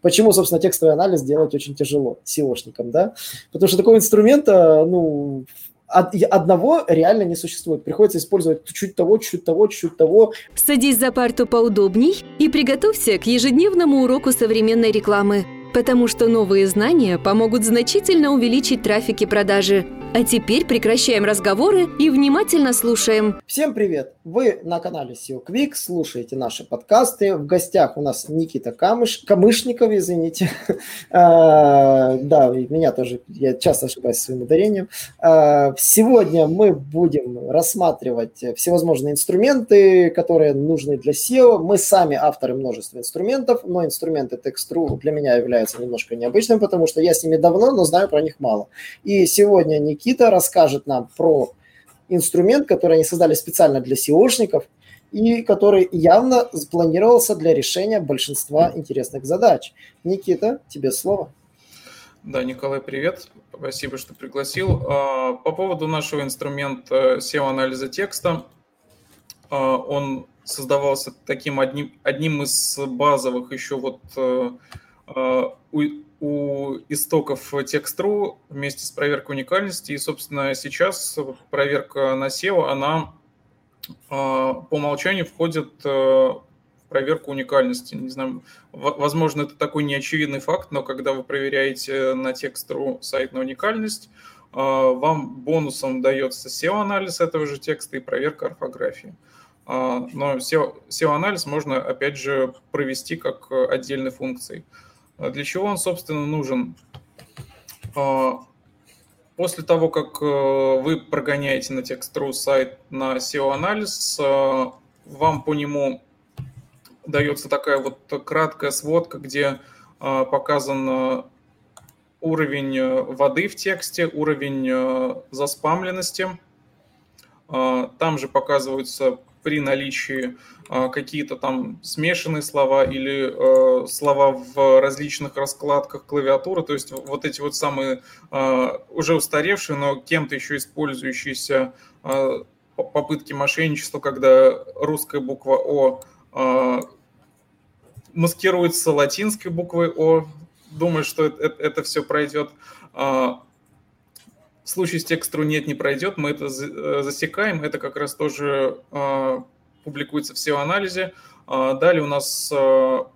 Почему, собственно, текстовый анализ делать очень тяжело SEOшникам, да? Потому что такого инструмента, ну, одного реально не существует. Приходится использовать чуть того, чуть того, чуть того. Садись за парту поудобней и приготовься к ежедневному уроку современной рекламы, потому что новые знания помогут значительно увеличить трафик и продажи – а теперь прекращаем разговоры и внимательно слушаем. Всем привет! Вы на канале SEO Quick, слушаете наши подкасты. В гостях у нас Никита Камыш, Камышников, извините. а, да, меня тоже, я часто ошибаюсь своим ударением. А, сегодня мы будем рассматривать всевозможные инструменты, которые нужны для SEO. Мы сами авторы множества инструментов, но инструменты Text.ru для меня являются немножко необычными, потому что я с ними давно, но знаю про них мало. И сегодня Никита Никита расскажет нам про инструмент, который они создали специально для SEOшников и который явно спланировался для решения большинства интересных задач. Никита, тебе слово. Да, Николай, привет. Спасибо, что пригласил. А, по поводу нашего инструмента SEO-анализа текста, а, он создавался таким одним, одним из базовых еще вот а, у истоков Text.ru вместе с проверкой уникальности. И, собственно, сейчас проверка на SEO, она а, по умолчанию входит э, в проверку уникальности. Не знаю, возможно, это такой неочевидный факт, но когда вы проверяете на Text.ru сайт на уникальность, а, вам бонусом дается SEO-анализ этого же текста и проверка орфографии. А, но SEO-анализ можно, опять же, провести как отдельной функцией. А для чего он, собственно, нужен? А, после того, как э, вы прогоняете на Text.ru сайт на SEO-анализ, э, вам по нему дается такая вот краткая сводка, где э, показан уровень воды в тексте, уровень заспамленности. Там же показываются при наличии а, какие-то там смешанные слова или э, слова в различных раскладках клавиатуры, то есть вот эти вот самые э, уже устаревшие, но кем-то еще использующиеся э, попытки мошенничества, когда русская буква О маскируется латинской буквой О, думаю, что это, это все пройдет. В случае с текстом нет, не пройдет, мы это засекаем, это как раз тоже публикуется в SEO-анализе. А, далее у нас а,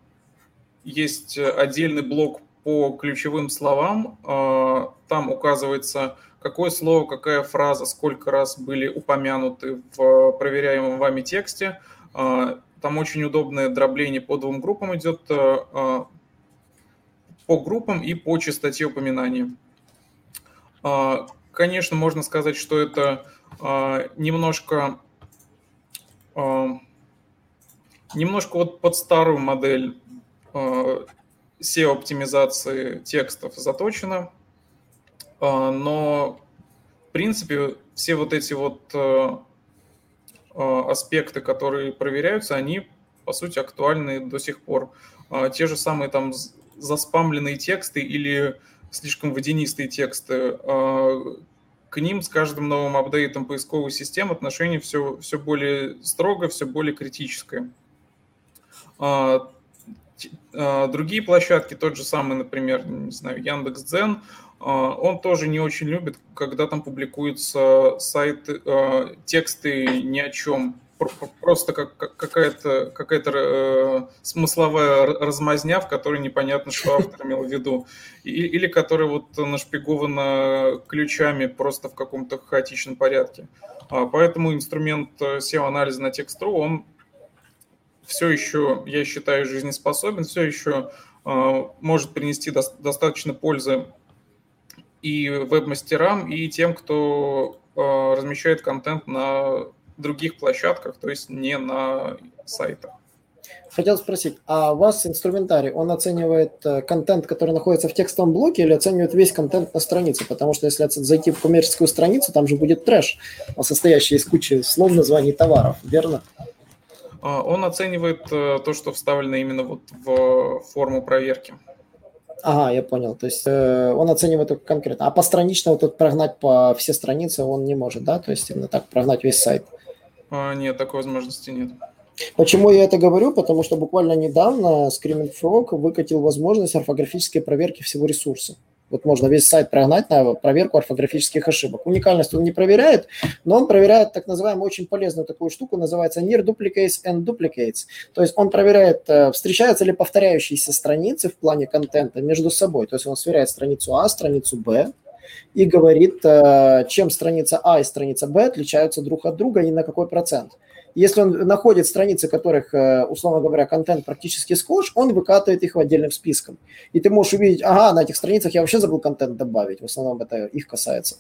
есть отдельный блок по ключевым словам. А, там указывается, какое слово, какая фраза, сколько раз были упомянуты в проверяемом вами тексте. Там очень удобное дробление по двум группам идет, по группам и по частоте упоминания. Конечно, можно сказать, что это немножко немножко вот под старую модель SEO-оптимизации текстов заточено, но в принципе все вот эти вот аспекты, которые проверяются, они по сути актуальны до сих пор. Те же самые там заспамленные тексты или слишком водянистые тексты, к ним с каждым новым апдейтом поисковой системы отношение все, все более строго, все более критическое. А, а, другие площадки, тот же самый, например, не знаю, Яндекс.Дзен, а, он тоже не очень любит, когда там публикуются сайты, тексты ни о чем, просто как, какая-то какая э, смысловая размазня, в которой непонятно, что автор имел в виду. И, или которая вот нашпигована ключами просто в каком-то хаотичном порядке. А, поэтому инструмент э, SEO-анализа на Text.ru, он все еще, я считаю, жизнеспособен, все еще э, может принести до, достаточно пользы и веб-мастерам, и тем, кто э, размещает контент на других площадках, то есть не на сайтах. Хотел спросить, а у вас инструментарий, он оценивает э, контент, который находится в текстовом блоке, или оценивает весь контент на странице? Потому что если зайти в коммерческую страницу, там же будет трэш, состоящий из кучи слов, названий товаров, верно? А, он оценивает э, то, что вставлено именно вот в форму проверки. Ага, я понял. То есть э, он оценивает только конкретно. А постранично вот тут прогнать по все страницы он не может, да? То есть именно так прогнать весь сайт. А, нет, такой возможности нет. Почему я это говорю? Потому что буквально недавно Screaming Frog выкатил возможность орфографической проверки всего ресурса. Вот можно весь сайт прогнать на проверку орфографических ошибок. Уникальность он не проверяет, но он проверяет так называемую очень полезную такую штуку, называется near duplicates and duplicates. То есть он проверяет, э, встречаются ли повторяющиеся страницы в плане контента между собой. То есть он сверяет страницу А, страницу Б, и говорит, э, чем страница А и страница Б отличаются друг от друга и на какой процент. Если он находит страницы, которых, э, условно говоря, контент практически схож, он выкатывает их в отдельным списком. И ты можешь увидеть, ага, на этих страницах я вообще забыл контент добавить, в основном это их касается.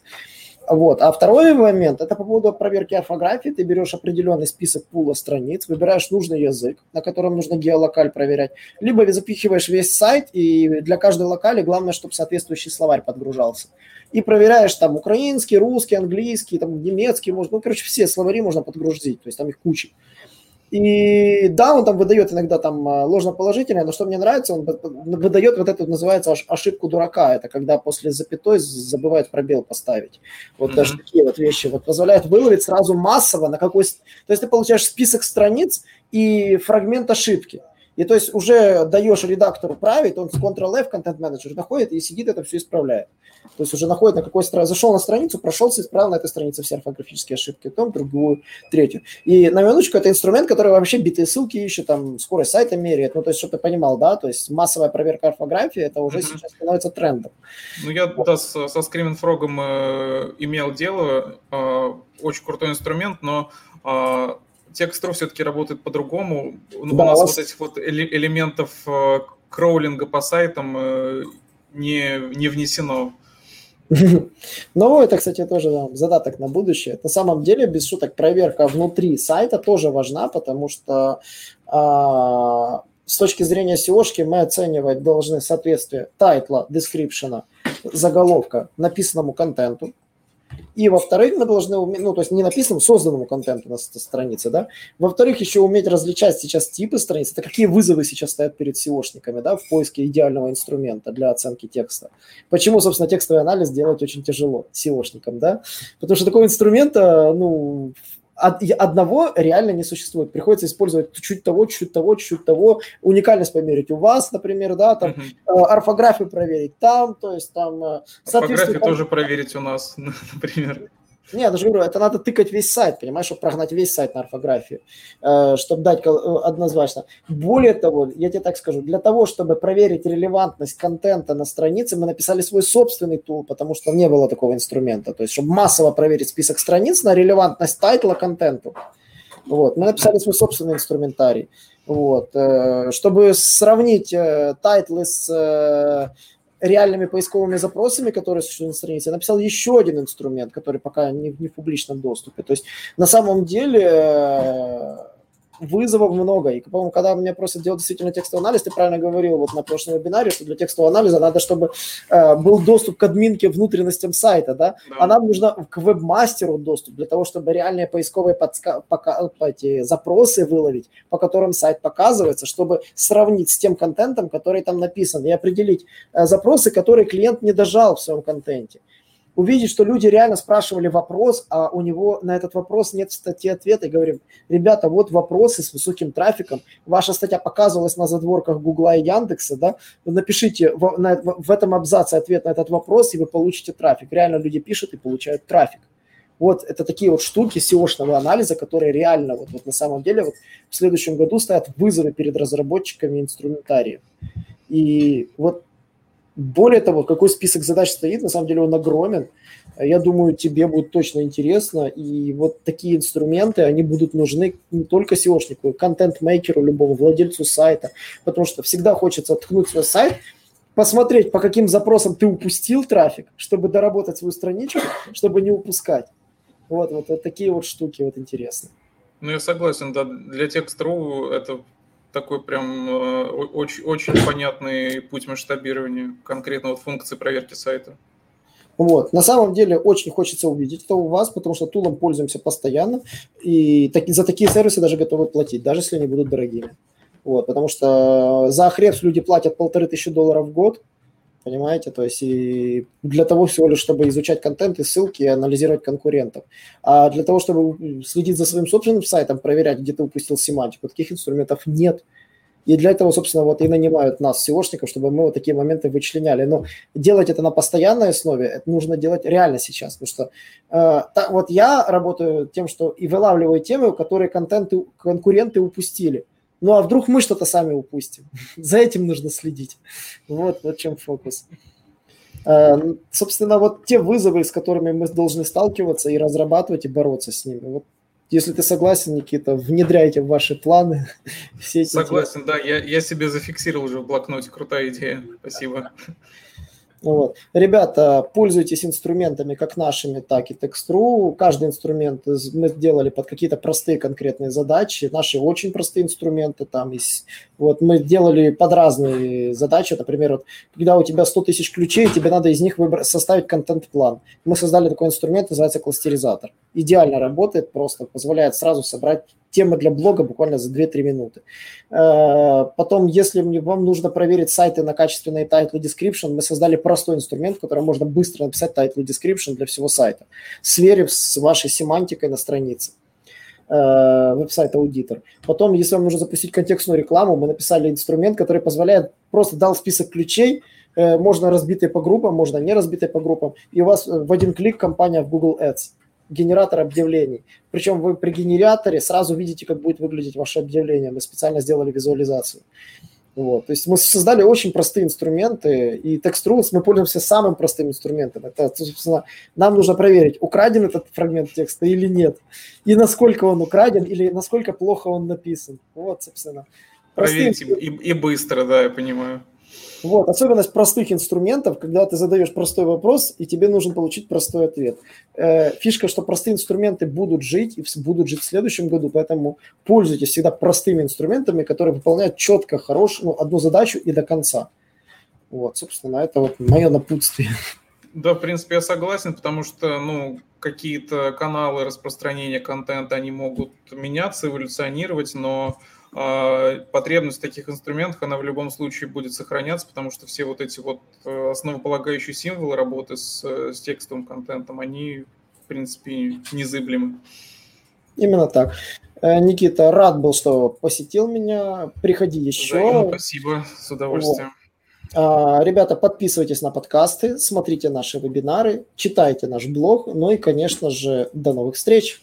Вот. А второй момент, это по поводу проверки орфографии. Ты берешь определенный список пула страниц, выбираешь нужный язык, на котором нужно геолокаль проверять, либо запихиваешь весь сайт, и для каждой локали главное, чтобы соответствующий словарь подгружался и проверяешь там украинский, русский, английский, там немецкий, можно, ну, короче, все словари можно подгрузить, то есть там их куча. И да, он там выдает иногда там а, ложноположительное, но что мне нравится, он выдает вот эту, называется, ошибку дурака. Это когда после запятой забывает пробел поставить. Вот mm-hmm. даже такие вот вещи вот позволяют выловить сразу массово на какой... То есть ты получаешь список страниц и фрагмент ошибки. И то есть уже даешь редактору править, он с Ctrl-F, контент-менеджер, находит и сидит это все исправляет. То есть уже находит на какой странице, зашел на страницу, прошелся, исправил на этой странице все орфографические ошибки, потом другую, третью. И на минуточку это инструмент, который вообще битые ссылки ищет, там скорость сайта меряет, ну то есть, чтобы ты понимал, да, то есть массовая проверка орфографии, это уже mm-hmm. сейчас становится трендом. Ну я, вот. да, со, со Screaming Frog э, имел дело, э, очень крутой инструмент, но э, текстро все-таки работает по-другому. Да, у нас вас... вот этих вот элементов э, crawling а по сайтам э, не, не внесено. Ну, это, кстати, тоже да, задаток на будущее. На самом деле, без шуток, проверка внутри сайта тоже важна, потому что а, с точки зрения SEO мы оценивать должны соответствие title а, description а, заголовка написанному контенту. И, во-вторых, мы должны уметь, ну, то есть не написанному, созданному контенту на странице, да. Во-вторых, еще уметь различать сейчас типы страниц. Это какие вызовы сейчас стоят перед SEOшниками, да, в поиске идеального инструмента для оценки текста. Почему, собственно, текстовый анализ делать очень тяжело SEOшникам, да? Потому что такого инструмента, ну, одного реально не существует. Приходится использовать чуть того, чуть того, чуть того. Уникальность померить у вас, например, да, там uh-huh. орфографию проверить там, то есть там... Э, орфографию тоже проверить у нас, например. Нет, даже говорю, это надо тыкать весь сайт, понимаешь, чтобы прогнать весь сайт на орфографию, э, чтобы дать э, однозначно. Более того, я тебе так скажу, для того, чтобы проверить релевантность контента на странице, мы написали свой собственный тул, потому что не было такого инструмента. То есть, чтобы массово проверить список страниц на релевантность тайтла контенту. Вот, мы написали свой собственный инструментарий. Вот, э, чтобы сравнить title ы с реальными поисковыми запросами, которые существуют на странице, я написал еще один инструмент, который пока не, не в публичном доступе. То есть на самом деле вызовов много. И, по-моему, когда меня просят делать действительно текстовый анализ, ты правильно говорил вот на прошлом вебинаре, что для текстового анализа надо, чтобы э, был доступ к админке внутренностям сайта, да? да. А нам нужно к вебмастеру доступ для того, чтобы реальные поисковые подска- пока- эти запросы выловить, по которым сайт показывается, чтобы сравнить с тем контентом, который там написан, и определить э, запросы, которые клиент не дожал в своем контенте увидеть, что люди реально спрашивали вопрос, а у него на этот вопрос нет статьи ответа, и говорим, ребята, вот вопросы с высоким трафиком, ваша статья показывалась на задворках Гугла и Яндекса, да, напишите в, на, в этом абзаце ответ на этот вопрос, и вы получите трафик. Реально люди пишут и получают трафик. Вот это такие вот штуки SEO-шного анализа, которые реально вот, вот на самом деле вот в следующем году стоят вызовы перед разработчиками инструментария. И вот более того, какой список задач стоит, на самом деле он огромен. Я думаю, тебе будет точно интересно. И вот такие инструменты, они будут нужны не только SEOшнику, контент-мейкеру, любому владельцу сайта. Потому что всегда хочется ткнуть свой сайт, посмотреть, по каким запросам ты упустил трафик, чтобы доработать свою страничку, чтобы не упускать. Вот, вот, вот такие вот штуки вот интересные. Ну, я согласен, да, для текст.ру это такой прям э, очень, очень понятный путь масштабирования конкретно вот функции проверки сайта. Вот. На самом деле очень хочется увидеть это у вас, потому что тулом пользуемся постоянно, и за такие сервисы даже готовы платить, даже если они будут дорогими. Вот, потому что за Ahrefs люди платят полторы тысячи долларов в год, Понимаете? То есть и для того всего лишь, чтобы изучать контент и ссылки и анализировать конкурентов. А для того, чтобы следить за своим собственным сайтом, проверять, где ты упустил семантику, таких инструментов нет. И для этого, собственно, вот и нанимают нас, SEOшников, чтобы мы вот такие моменты вычленяли. Но делать это на постоянной основе, это нужно делать реально сейчас. Потому что э, та, вот я работаю тем, что и вылавливаю темы, которые контенты, конкуренты упустили. Ну а вдруг мы что-то сами упустим? За этим нужно следить. Вот, вот чем фокус. Э, собственно, вот те вызовы, с которыми мы должны сталкиваться и разрабатывать, и бороться с ними. Вот если ты согласен, Никита, внедряйте в ваши планы все эти... Согласен, да, я, я себе зафиксировал уже в блокноте, крутая идея, спасибо. Вот. Ребята, пользуйтесь инструментами как нашими, так и Text.ru. Каждый инструмент мы сделали под какие-то простые конкретные задачи. Наши очень простые инструменты там есть. Вот мы делали под разные задачи. Например, вот, когда у тебя 100 тысяч ключей, тебе надо из них выбрать, составить контент-план. Мы создали такой инструмент, называется кластеризатор. Идеально работает, просто позволяет сразу собрать тема для блога буквально за 2-3 минуты. Э, потом, если вам нужно проверить сайты на качественные title description, мы создали простой инструмент, в котором можно быстро написать title description для всего сайта, сверив с вашей семантикой на странице э, веб-сайт аудитор. Потом, если вам нужно запустить контекстную рекламу, мы написали инструмент, который позволяет, просто дал список ключей, э, можно разбитые по группам, можно не разбитые по группам, и у вас в один клик компания в Google Ads генератор объявлений. Причем вы при генераторе сразу видите, как будет выглядеть ваше объявление. Мы специально сделали визуализацию. Вот. То есть мы создали очень простые инструменты, и TextRules мы пользуемся самым простым инструментом. Это, собственно, нам нужно проверить, украден этот фрагмент текста или нет, и насколько он украден, или насколько плохо он написан. Вот, собственно. Проверить и, и быстро, да, я понимаю. Вот, особенность простых инструментов, когда ты задаешь простой вопрос, и тебе нужно получить простой ответ. Э, фишка, что простые инструменты будут жить и будут жить в следующем году, поэтому пользуйтесь всегда простыми инструментами, которые выполняют четко, хорошую, ну, одну задачу и до конца. Вот, собственно, это вот мое напутствие. Да, в принципе, я согласен, потому что, ну, какие-то каналы распространения контента, они могут меняться, эволюционировать, но потребность в таких инструментах, она в любом случае будет сохраняться, потому что все вот эти вот э, основополагающие символы работы с, с текстовым контентом, они, в принципе, незыблемы. Именно так. Э, Никита, рад был, что посетил меня. Приходи еще. Взаимно, спасибо, с удовольствием. Вот. Ребята, подписывайтесь на подкасты, смотрите наши вебинары, читайте наш блог, ну и, конечно же, до новых встреч.